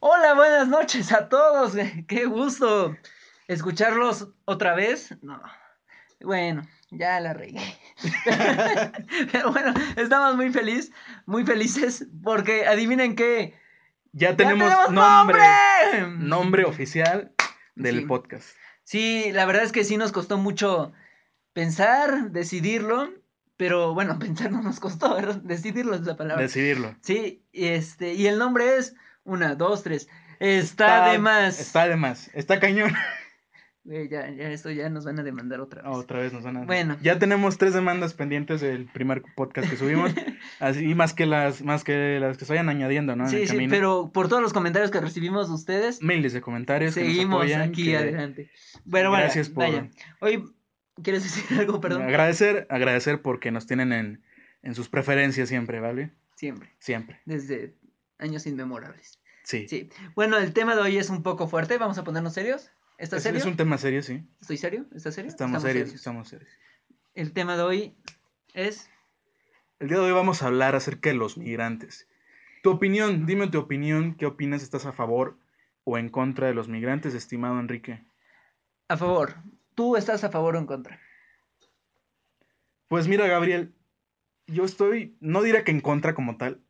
Hola, buenas noches a todos. Qué gusto escucharlos otra vez. No. Bueno, ya la regué. Pero bueno, estamos muy felices, muy felices porque adivinen qué. Ya tenemos, nombre, nombre oficial del Sí. podcast. Sí, la verdad es que sí nos costó mucho pensar, decidirlo, pero bueno, pensar no nos costó, ¿verdad? Decidirlo es la palabra. Decidirlo. Sí, este, y el nombre es una, dos, tres. Está, de más. Está de más. Está cañón. Güey, ya, ya, esto ya nos van a demandar otra vez. Otra vez nos van a. Bueno. Ya tenemos tres demandas pendientes del primer podcast que subimos. así más que las, más que las que se vayan añadiendo, ¿no? En sí, el sí, camino. pero por todos los comentarios que recibimos de ustedes, Miles de comentarios. que nos seguimos apoyan, aquí que- adelante. Bueno, bueno, Gracias por- vaya. Hoy, ¿quieres decir algo? Perdón. Agradecer, agradecer porque nos tienen en, en sus preferencias siempre, ¿vale? Siempre, Siempre. desde años inmemorables. Sí. Sí. Bueno, el tema de hoy es un poco fuerte. Vamos a ponernos serios. ¿Estás Es, serio? es un tema serio, sí. ¿Estoy serio? ¿Estás serio? Estamos, serios, estamos serios. El tema de hoy es. El día de hoy vamos a hablar acerca de los migrantes. Tu opinión, dime tu opinión, ¿qué opinas? ¿Estás a favor o en contra de los migrantes, estimado Enrique? A favor. ¿Tú estás a favor o en contra? Pues mira, Gabriel, yo estoy, no diré que en contra como tal,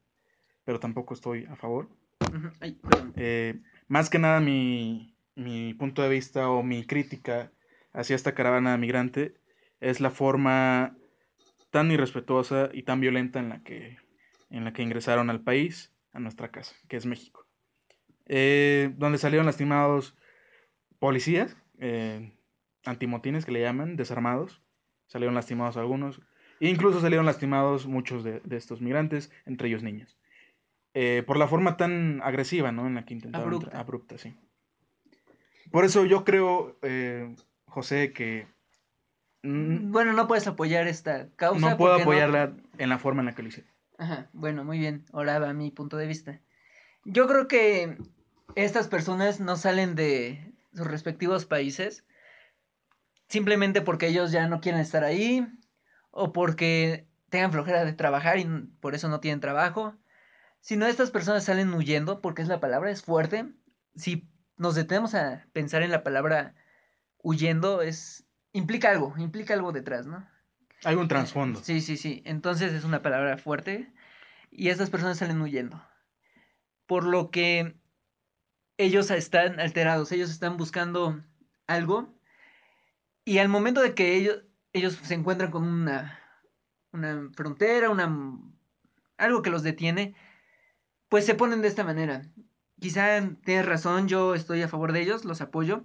pero tampoco estoy a favor. Ay. Eh, más que nada mi, mi punto de vista o mi crítica hacia esta caravana migrante es la forma tan irrespetuosa y tan violenta en la que, en la que ingresaron al país, a nuestra casa, que es México. Eh, donde salieron lastimados policías, eh, antimotines que le llaman, desarmados, salieron lastimados algunos, e incluso salieron lastimados muchos de, de estos migrantes, entre ellos niños. Eh, por la forma tan agresiva, ¿no? En la que intentaron Abrupta. entrar- abrupta, sí. Por eso yo creo, eh, José, que mm, Bueno, no puedes apoyar esta causa. no puedo apoyarla en la forma en la que lo hice. Ajá, bueno, muy bien. Ahora va mi punto de vista. Yo creo que estas personas no salen de sus respectivos países simplemente porque ellos ya no quieren estar ahí o porque tengan flojera de trabajar y por eso no tienen trabajo, sino estas personas salen huyendo porque es la palabra, es fuerte. Si nos detenemos a pensar en la palabra huyendo, es implica algo, implica algo detrás, ¿no? Hay un trasfondo. Sí, sí, sí. Entonces es una palabra fuerte y estas personas salen huyendo. Por lo que ellos están alterados, ellos están buscando algo y al momento de que ellos, ellos se encuentran con una, una frontera, una, algo que los detiene, pues se ponen de esta manera. Quizá tienes razón, yo estoy a favor de ellos, los apoyo,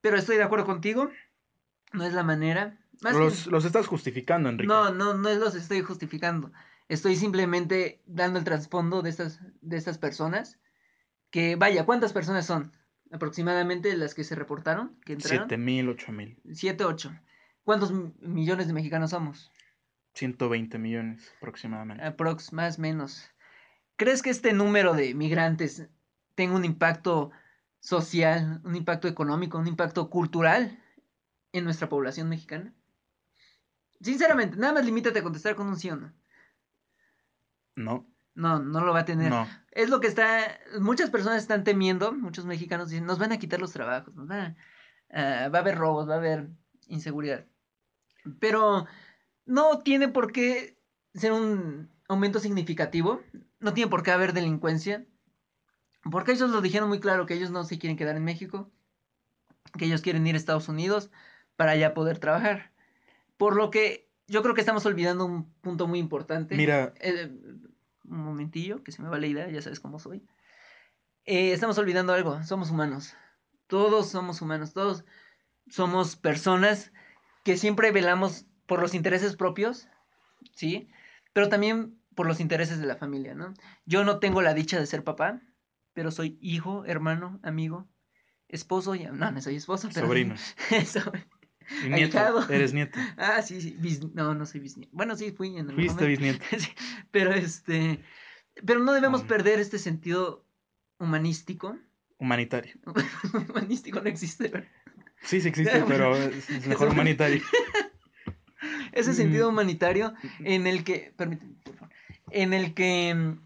pero estoy de acuerdo contigo, no es la manera. Más que- Los, estás justificando, Enrique. no, no, no los estoy justificando. Estoy simplemente dando el trasfondo de estas, de estas personas. Que vaya, ¿cuántas personas son? Aproximadamente las que se reportaron, que entraron. Siete mil, ocho mil. Siete, ocho. ¿Cuántos millones de mexicanos somos? 120 millones aproximadamente. Aprox, más menos. ¿Crees que este número de migrantes tenga un impacto social, un impacto económico, un impacto cultural en nuestra población mexicana? Sinceramente, nada más limítate a contestar con un sí o no. No, No, no lo va a tener. no. Es lo que está. Muchas personas están temiendo, muchos mexicanos dicen, nos van a quitar los trabajos, nos van a- ah, va a haber robos, va a haber inseguridad. Pero no tiene por qué ser un aumento significativo, no tiene por qué haber delincuencia, porque ellos lo dijeron muy claro que ellos no se quieren quedar en México, que ellos quieren ir a Estados Unidos para ya poder trabajar. Por lo que yo creo que estamos olvidando un punto muy importante. Mira, Eh, un momentillo, que se me va la idea, ya sabes cómo soy. Eh, estamos olvidando algo, somos humanos. Todos somos humanos, todos somos personas que siempre velamos por los intereses propios, ¿sí? Pero también por los intereses de la familia, ¿no? Yo no tengo la dicha de ser papá, pero soy hijo, hermano, amigo, esposo, ya, no, no soy esposo, pero... sobrino. Soy- Y nieto. Eres nieto. Ah, sí, sí, bis- no, no soy bisnieto. Bueno, sí, fui en el Fuiste bisnieto. Sí, pero este, pero no debemos Ah. perder este sentido humanístico. Humanitario. humanístico no existe, ¿verdad? Sí, sí existe, pero es, mejor humanitario. Ese sentido Mm. humanitario en el que, permíteme, por favor, en el que mm,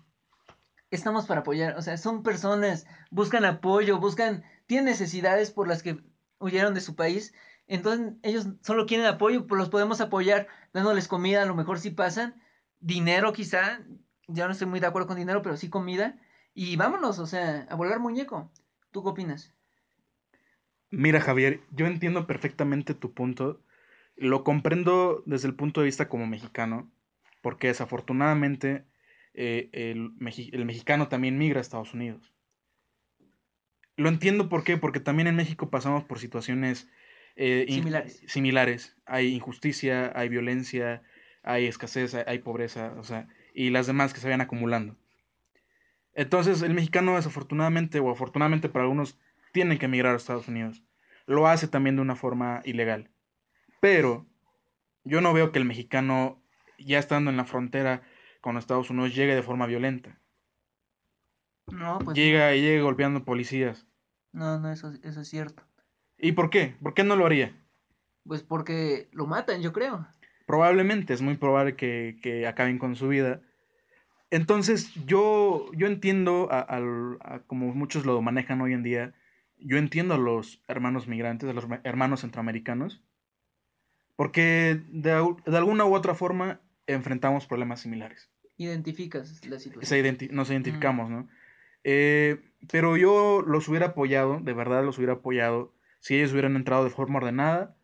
estamos para apoyar, o sea, son personas, buscan apoyo, buscan, tienen necesidades por las que huyeron de su país, entonces ellos solo quieren apoyo, pues los podemos apoyar dándoles comida, a lo mejor si pasan, dinero quizá, ya no estoy muy de acuerdo con dinero, pero sí comida, y vámonos, o sea, a volver muñeco. ¿Tú qué opinas? Mira, Javier, yo entiendo perfectamente tu punto, lo comprendo desde el punto de vista como mexicano, porque desafortunadamente eh, el, el, mexicano también migra a Estados Unidos. Lo entiendo por qué, porque también en México pasamos por situaciones eh, similares. similares. Hay injusticia, hay violencia, hay escasez, hay, pobreza, o sea, y las demás que se vayan acumulando. Entonces, el mexicano desafortunadamente o afortunadamente para algunos tiene que emigrar a Estados Unidos. Lo hace también de una forma ilegal. Pero yo no veo que el mexicano, ya estando en la frontera con Estados Unidos, llegue de forma violenta. No, pues. Llega y llega golpeando policías. No, no, eso, eso es cierto. ¿Y por qué? ¿Por qué no lo haría? Pues porque lo matan, yo creo. Probablemente, es muy probable que, acaben con su vida. Entonces, yo, yo entiendo, a, como muchos lo manejan hoy en día, yo entiendo a los hermanos migrantes, a los hermanos centroamericanos, porque de, alguna u otra forma enfrentamos problemas similares. Identificas la situación. nos identificamos, ¿no? Eh, pero yo los hubiera apoyado, de verdad los hubiera apoyado, si ellos hubieran entrado de forma ordenada,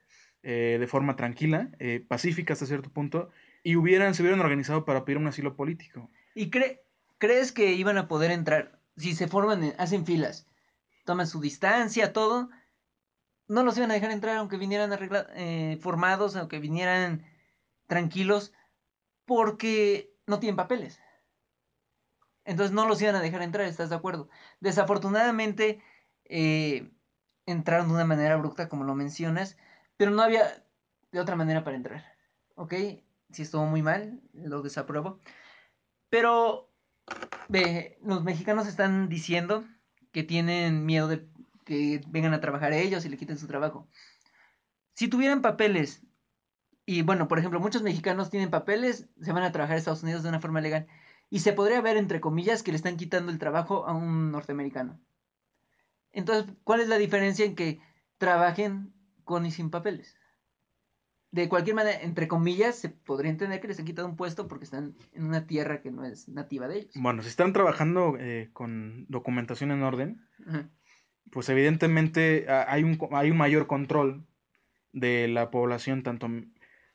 eh, de forma tranquila, eh, pacífica hasta cierto punto, y hubieran, se hubieran organizado para pedir un asilo político. ¿Y crees que iban a poder entrar si se forman, hacen filas, toman su distancia, todo? No los iban a dejar entrar aunque vinieran eh, formados, aunque vinieran tranquilos, porque no tienen papeles. Entonces no los iban a dejar entrar, ¿estás de acuerdo? Desafortunadamente entraron de una manera abrupta, como lo mencionas, pero no había de otra manera para entrar. ¿Ok? Si estuvo muy mal, lo desapruebo. Pero, ve, los mexicanos están diciendo que tienen miedo de que vengan a trabajar ellos y le quiten su trabajo. Si tuvieran papeles, y bueno, por ejemplo, muchos mexicanos tienen papeles, se van a trabajar a Estados Unidos de una forma legal, y se podría ver, entre comillas, que le están quitando el trabajo a un norteamericano. Entonces, ¿cuál es la diferencia en que trabajen con y sin papeles? De cualquier manera, entre comillas, se podría entender que les han quitado un puesto porque están en una tierra que no es nativa de ellos. Bueno, si están trabajando eh, con documentación en orden, pues evidentemente hay un, hay un mayor control de la población, tanto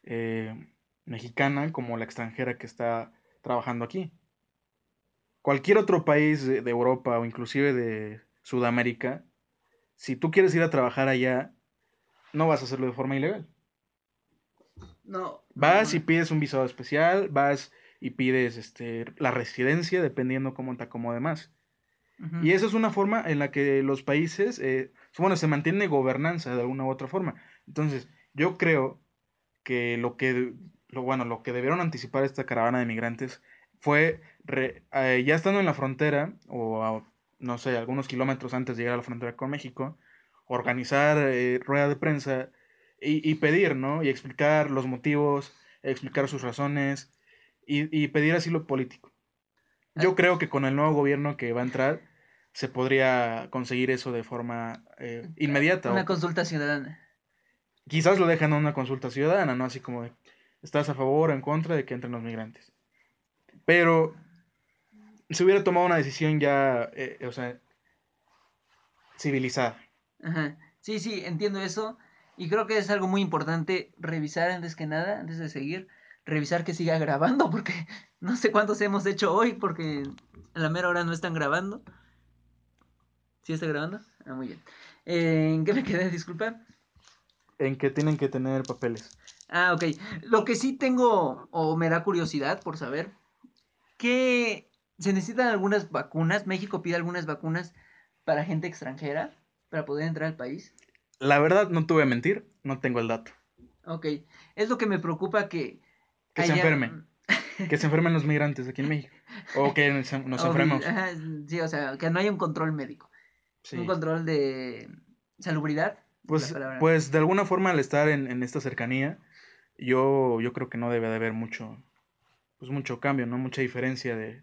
eh, mexicana como la extranjera que está trabajando aquí. Cualquier otro país de Europa o inclusive de Sudamérica, si tú quieres ir a trabajar allá, no vas a hacerlo de forma ilegal. No. Vas y pides un visado especial, vas y pides este, la residencia, dependiendo cómo te acomode más. Y esa es una forma en la que los países, eh, bueno, se mantiene gobernanza de alguna u otra forma. Entonces, yo creo que lo que, lo, bueno, lo que debieron anticipar esta caravana de migrantes fue, eh, ya estando en la frontera, o no sé, algunos kilómetros antes de llegar a la frontera con México, organizar eh, rueda de prensa y, pedir, ¿no? Y explicar los motivos, explicar sus razones y, pedir asilo político. Yo creo que con el nuevo gobierno que va a entrar se podría conseguir eso de forma eh, inmediata. Una consulta ciudadana. Quizás lo dejan a una consulta ciudadana, ¿no? Así como de, ¿estás a favor o en contra de que entren los migrantes? Pero se hubiera tomado una decisión ya, eh, o sea, civilizada. Ajá. Sí, sí, entiendo eso. Y creo que es algo muy importante revisar antes que nada, antes de seguir, revisar que siga grabando, porque no sé cuántos hemos hecho hoy, porque a la mera hora no están grabando. ¿Sí está grabando? Ah, muy bien. Eh, ¿En qué me quedé? Disculpa. En que tienen que tener papeles. Ah, ok. Lo que sí tengo, o me da curiosidad por saber, ¿qué se necesitan algunas vacunas. México pide algunas vacunas para gente extranjera para poder entrar al país. La verdad, no voy a mentir, no tengo el dato. Ok, es lo que me preocupa que... Que se enfermen. que se enfermen los migrantes aquí en México. O que nos, enfermemos. sí, o sea, que no haya un control médico. Un control de salubridad. Pues, pues de alguna forma al estar en, en, esta cercanía, yo, yo creo que no debe de haber mucho, pues mucho cambio, ¿no? Mucha diferencia de,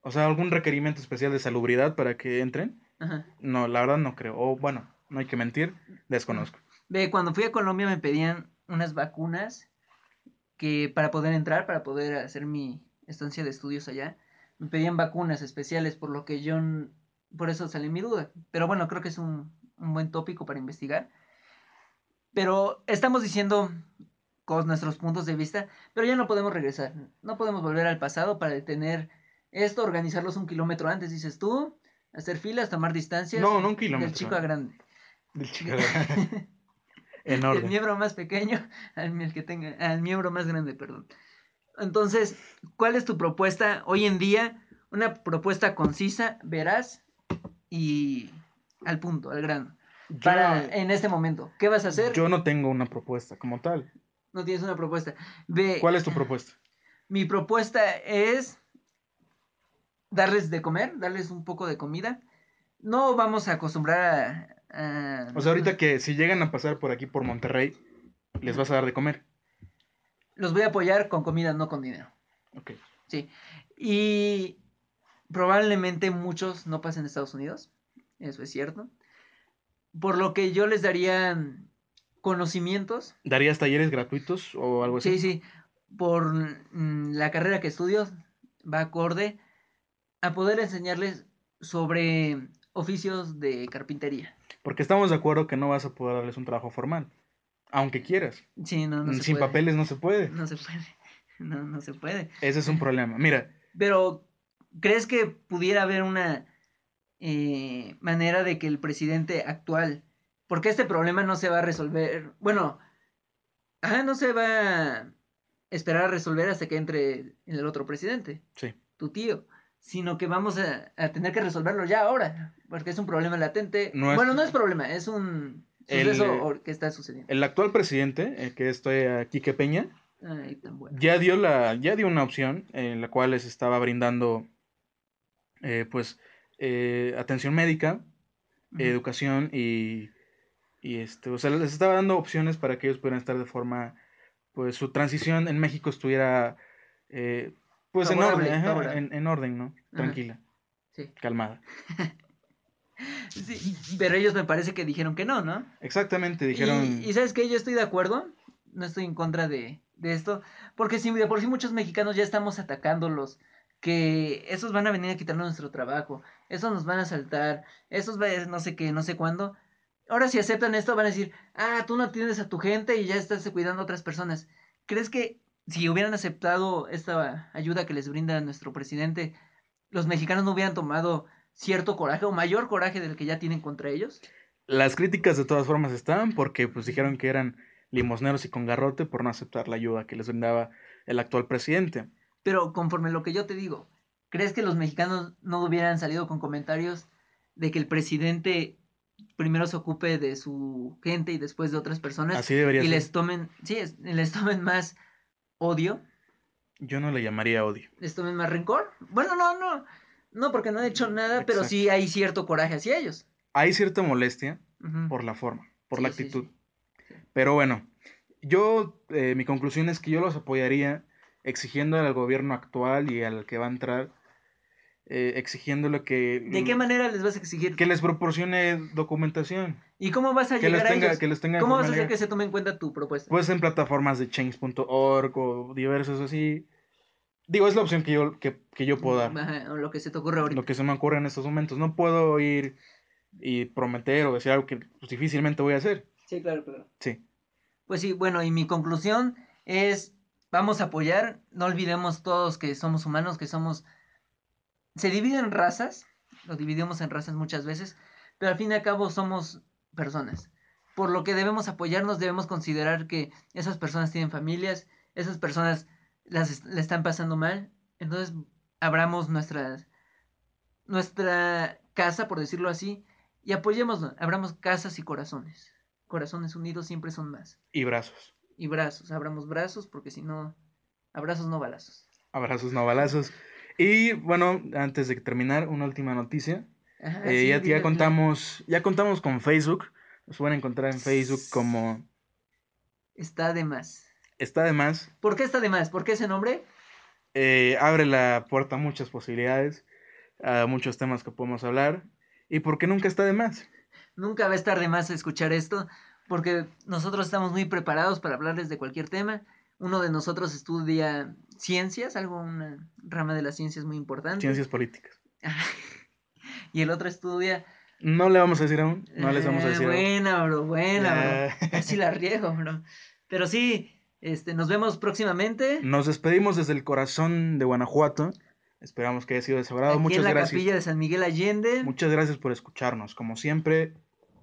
O sea, algún requerimiento especial de salubridad para que entren. Ajá. No, la verdad no creo. O bueno, no hay que mentir, desconozco. Ve, cuando fui a Colombia me pedían unas vacunas que para poder entrar, para poder hacer mi estancia de estudios allá, me pedían vacunas especiales, por lo que yo, por eso salió mi duda. Pero bueno, creo que es un, un buen tópico para investigar. Pero estamos diciendo con nuestros puntos de vista, pero ya no podemos regresar. No podemos volver al pasado para detener esto, organizarlos un kilómetro antes, dices tú, hacer filas, tomar distancias. No, no un Del kilómetro. chico a grande. Del chico. en Del orden. miembro más pequeño al, el que tenga, al miembro más grande, perdón. Entonces, ¿cuál es tu propuesta hoy en día? Una propuesta concisa, veraz y al punto, al grano. Yo, Para en este momento, ¿qué vas a hacer? yo no tengo una propuesta como tal. No tienes una propuesta. Ve, ¿Cuál es tu propuesta? Mi propuesta es darles de comer, darles un poco de comida. No vamos a acostumbrar a... a O sea, ahorita que si llegan a pasar por aquí por Monterrey, les vas a dar de comer. Los voy a apoyar con comida, no con dinero. Ok. Sí. Y probablemente muchos no pasen a Estados Unidos. Eso es cierto. Por lo que yo les daría mm, conocimientos. ¿Darías talleres gratuitos o algo así? Sí, sí. Por mm, la carrera que estudio va acorde a poder enseñarles sobre oficios de carpintería. Porque estamos de acuerdo que no vas a poder darles un trabajo formal. Aunque quieras. Sí, no, no se Sin puede. papeles no se puede. No se puede. No, no se puede. Ese es un problema. Mira, Pero, ¿crees que pudiera haber una eh, manera de que el presidente actual, porque este problema no se va a resolver, bueno, ajá, no se va a esperar a resolver hasta que entre el otro presidente, sí. tu tío, sino que vamos a, a tener que resolverlo ya ahora, porque es un problema latente. No es- Bueno, no es problema, es un El, suceso eh, or- que está sucediendo. El actual presidente, eh, que estoy aquí, que Peña, Ay, tan bueno. ya dio la, ya dio una opción en la cual les estaba brindando, eh, pues, eh, atención médica, educación y, y este, o sea, les estaba dando opciones para que ellos pudieran estar de forma, pues, su transición en México estuviera, eh, pues, en orden, ajá, en, en orden, ¿no? Tranquila, Sí. calmada. Sí, pero ellos me parece que dijeron que no, ¿no? Exactamente, dijeron, Y, y sabes que yo estoy de acuerdo, no estoy en contra de, de esto, porque si de por sí muchos mexicanos ya estamos atacándolos, que esos van a venir a quitarnos nuestro trabajo, esos nos van a asaltar, esos va a no sé qué, no sé cuándo. Ahora si aceptan esto van a decir, ah, tú no atiendes a tu gente y ya estás cuidando a otras personas. ¿Crees que si hubieran aceptado esta ayuda que les brinda nuestro presidente, los mexicanos no hubieran tomado cierto coraje o mayor coraje del que ya tienen contra ellos? las críticas de todas formas están porque, pues, dijeron que eran limosneros y con garrote por no aceptar la ayuda que les brindaba el actual presidente. Pero conforme lo que yo te digo, ¿crees que los mexicanos no hubieran salido con comentarios de que el presidente primero se ocupe de su gente y después de otras personas Así debería y ser. les tomen, sí, es- les tomen más odio, Yo no le llamaría odio. les tomen más rencor? Bueno, no, no, no porque no han hecho nada, pero sí hay cierto coraje hacia ellos. Hay cierta molestia por la forma, por la sí, actitud. sí. Pero bueno, yo, eh, mi conclusión es que yo los apoyaría exigiendo al gobierno actual y al que va a entrar, eh, exigiéndole que, ¿De qué manera les vas a exigir? que les proporcione documentación, ¿Y cómo vas a que les llegar a ellos? que les tenga ¿Cómo vas a hacer que se tome en cuenta tu propuesta? Pues en plataformas de change.org o diversos así. Digo, es la opción que yo, que, que yo puedo dar. Ajá, lo que se te ocurre ahorita. Lo que se me ocurre en estos momentos. No puedo ir y prometer o decir algo que pues, difícilmente voy a hacer. Sí, claro, claro. Sí. Pues sí, bueno, y mi conclusión es, vamos a apoyar, no olvidemos todos que somos humanos, que somos... Se dividen razas, lo dividimos en razas muchas veces, pero al fin y al cabo somos personas. Por lo que debemos apoyarnos, debemos considerar que esas personas tienen familias, esas personas las le están pasando mal, entonces abramos nuestras, nuestra casa, por decirlo así, y apoyémoslo, abramos casas y corazones. Corazones unidos siempre son más Y brazos. Y brazos, abramos brazos porque si no, abrazos no balazos. Abrazos, no balazos. Y bueno, antes de terminar, una última noticia. Ajá, Eh, sí, ya, ya contamos, ya contamos con Facebook. Nos pueden encontrar en Facebook como. Está de más. Está de más. ¿Por qué está de más? ¿Por qué ese nombre? eh, abre la puerta a muchas posibilidades. a muchos temas que podemos hablar y porque nunca está de más. Nunca va a estar de más escuchar esto, porque nosotros estamos muy preparados para hablarles de cualquier tema. Uno de nosotros estudia ciencias, algo, una rama de las ciencias muy importante. Ciencias políticas. y el otro estudia... No le vamos a decir aún, no les vamos a Eh, decir aún. Buena, bro, buena, bro. Casi la riego, bro. Pero sí, este, nos vemos próximamente. Nos despedimos desde el corazón de Guanajuato. Esperamos que haya sido de su agrado. Muchas en la gracias. capilla de San Miguel Allende. Muchas gracias por escucharnos. Como siempre,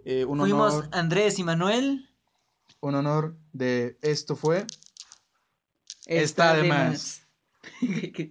eh, un Fuimos honor, Andrés y Manuel. un honor de esto fue. Está de de más. más.